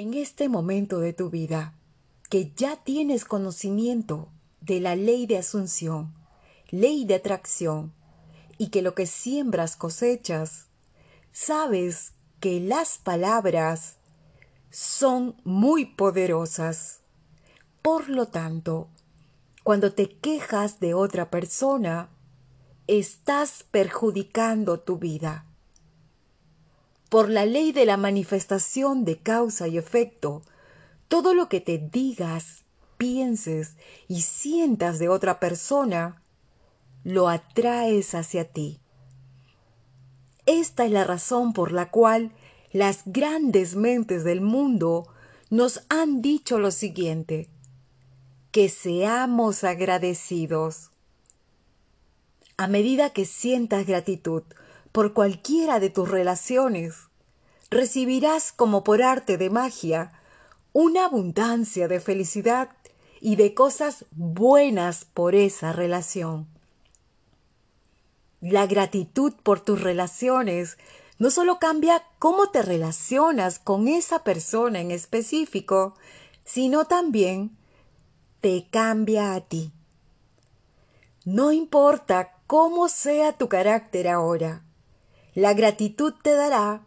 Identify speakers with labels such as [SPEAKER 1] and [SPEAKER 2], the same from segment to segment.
[SPEAKER 1] En este momento de tu vida, que ya tienes conocimiento de la ley de asunción, ley de atracción, y que lo que siembras cosechas, sabes que las palabras son muy poderosas. Por lo tanto, cuando te quejas de otra persona, estás perjudicando tu vida. Por la ley de la manifestación de causa y efecto, todo lo que te digas, pienses y sientas de otra persona, lo atraes hacia ti. Esta es la razón por la cual las grandes mentes del mundo nos han dicho lo siguiente, que seamos agradecidos. A medida que sientas gratitud por cualquiera de tus relaciones, recibirás como por arte de magia una abundancia de felicidad y de cosas buenas por esa relación. La gratitud por tus relaciones no solo cambia cómo te relacionas con esa persona en específico, sino también te cambia a ti. No importa cómo sea tu carácter ahora, la gratitud te dará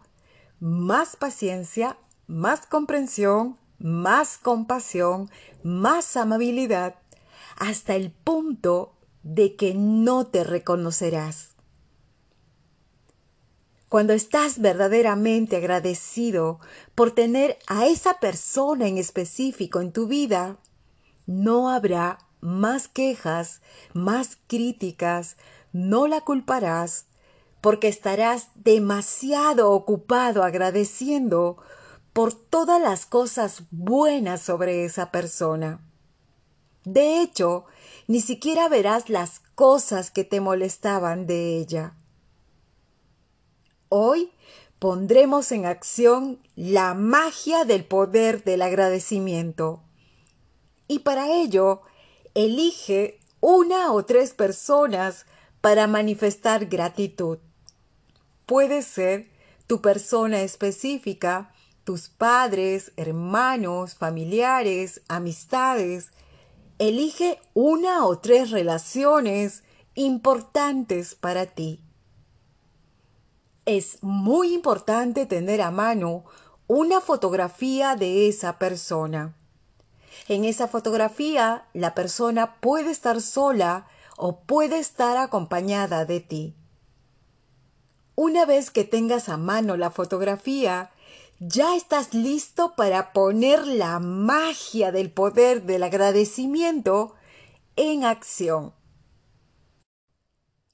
[SPEAKER 1] más paciencia, más comprensión, más compasión, más amabilidad, hasta el punto de que no te reconocerás. Cuando estás verdaderamente agradecido por tener a esa persona en específico en tu vida, no habrá más quejas, más críticas, no la culparás, porque estarás demasiado ocupado agradeciendo por todas las cosas buenas sobre esa persona. De hecho, ni siquiera verás las cosas que te molestaban de ella. Hoy pondremos en acción la magia del poder del agradecimiento. Y para ello, elige una o tres personas para manifestar gratitud. Puede ser tu persona específica, tus padres, hermanos, familiares, amistades. Elige una o tres relaciones importantes para ti. Es muy importante tener a mano una fotografía de esa persona. En esa fotografía la persona puede estar sola o puede estar acompañada de ti. Una vez que tengas a mano la fotografía, ya estás listo para poner la magia del poder del agradecimiento en acción.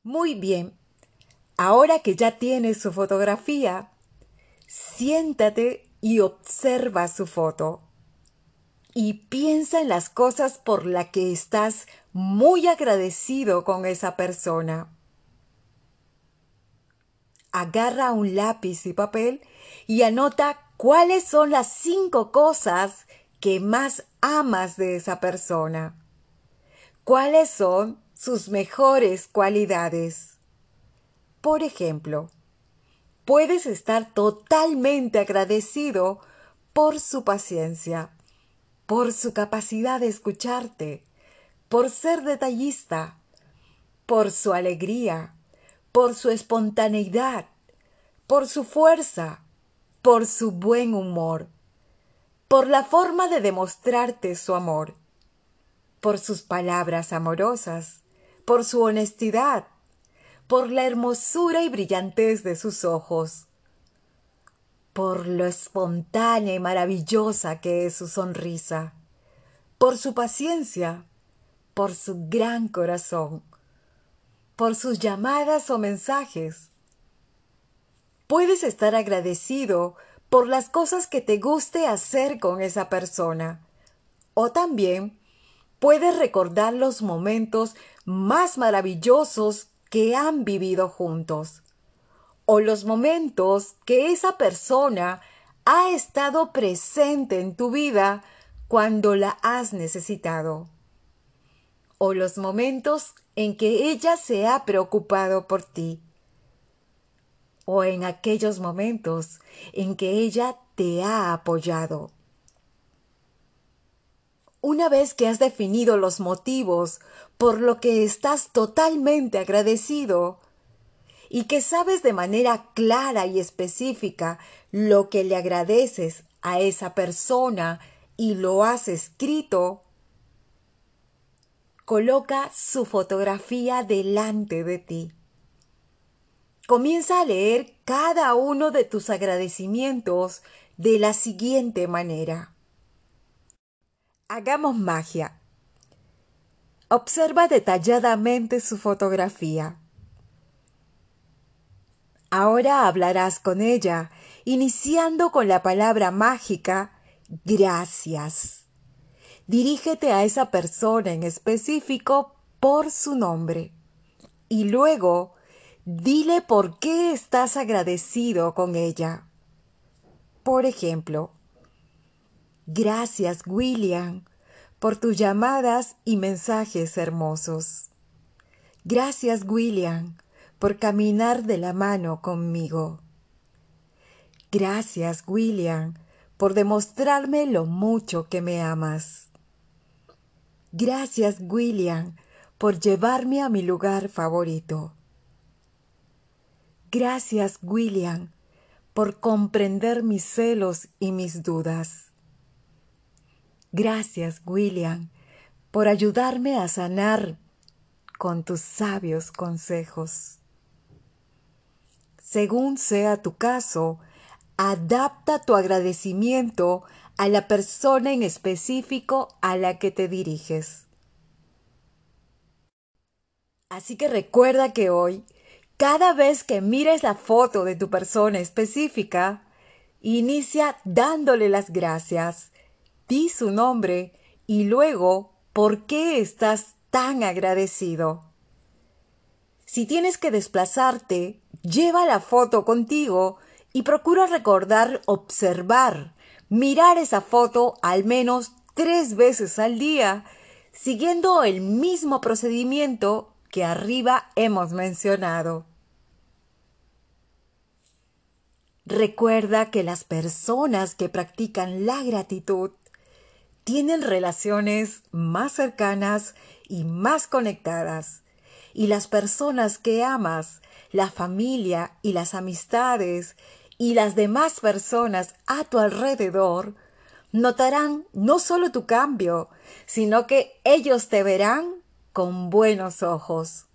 [SPEAKER 1] Muy bien, ahora que ya tienes su fotografía, siéntate y observa su foto. Y piensa en las cosas por las que estás muy agradecido con esa persona agarra un lápiz y papel y anota cuáles son las cinco cosas que más amas de esa persona. ¿Cuáles son sus mejores cualidades? Por ejemplo, puedes estar totalmente agradecido por su paciencia, por su capacidad de escucharte, por ser detallista, por su alegría, por su espontaneidad, por su fuerza, por su buen humor, por la forma de demostrarte su amor, por sus palabras amorosas, por su honestidad, por la hermosura y brillantez de sus ojos, por lo espontánea y maravillosa que es su sonrisa, por su paciencia, por su gran corazón, por sus llamadas o mensajes. Puedes estar agradecido por las cosas que te guste hacer con esa persona. O también puedes recordar los momentos más maravillosos que han vivido juntos. O los momentos que esa persona ha estado presente en tu vida cuando la has necesitado. O los momentos en que ella se ha preocupado por ti o en aquellos momentos en que ella te ha apoyado. Una vez que has definido los motivos por lo que estás totalmente agradecido y que sabes de manera clara y específica lo que le agradeces a esa persona y lo has escrito, coloca su fotografía delante de ti. Comienza a leer cada uno de tus agradecimientos de la siguiente manera. Hagamos magia. Observa detalladamente su fotografía. Ahora hablarás con ella, iniciando con la palabra mágica gracias. Dirígete a esa persona en específico por su nombre y luego dile por qué estás agradecido con ella. Por ejemplo, gracias William por tus llamadas y mensajes hermosos. Gracias William por caminar de la mano conmigo. Gracias William por demostrarme lo mucho que me amas. Gracias, William, por llevarme a mi lugar favorito. Gracias, William, por comprender mis celos y mis dudas. Gracias, William, por ayudarme a sanar con tus sabios consejos. Según sea tu caso, adapta tu agradecimiento a la persona en específico a la que te diriges. Así que recuerda que hoy, cada vez que mires la foto de tu persona específica, inicia dándole las gracias, di su nombre y luego por qué estás tan agradecido. Si tienes que desplazarte, lleva la foto contigo y procura recordar observar, mirar esa foto al menos tres veces al día, siguiendo el mismo procedimiento que arriba hemos mencionado. Recuerda que las personas que practican la gratitud tienen relaciones más cercanas y más conectadas, y las personas que amas, la familia y las amistades y las demás personas a tu alrededor notarán no solo tu cambio, sino que ellos te verán con buenos ojos.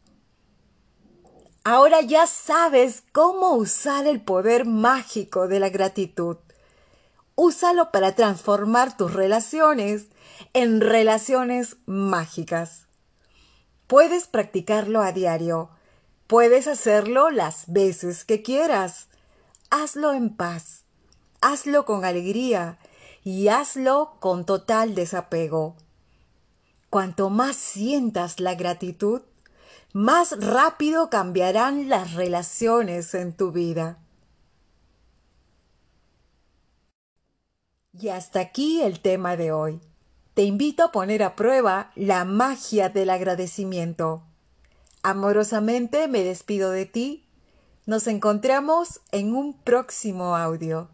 [SPEAKER 1] Ahora ya sabes cómo usar el poder mágico de la gratitud. Úsalo para transformar tus relaciones en relaciones mágicas. Puedes practicarlo a diario. Puedes hacerlo las veces que quieras hazlo en paz, hazlo con alegría y hazlo con total desapego. Cuanto más sientas la gratitud, más rápido cambiarán las relaciones en tu vida. Y hasta aquí el tema de hoy. Te invito a poner a prueba la magia del agradecimiento. Amorosamente me despido de ti nos encontramos en un próximo audio.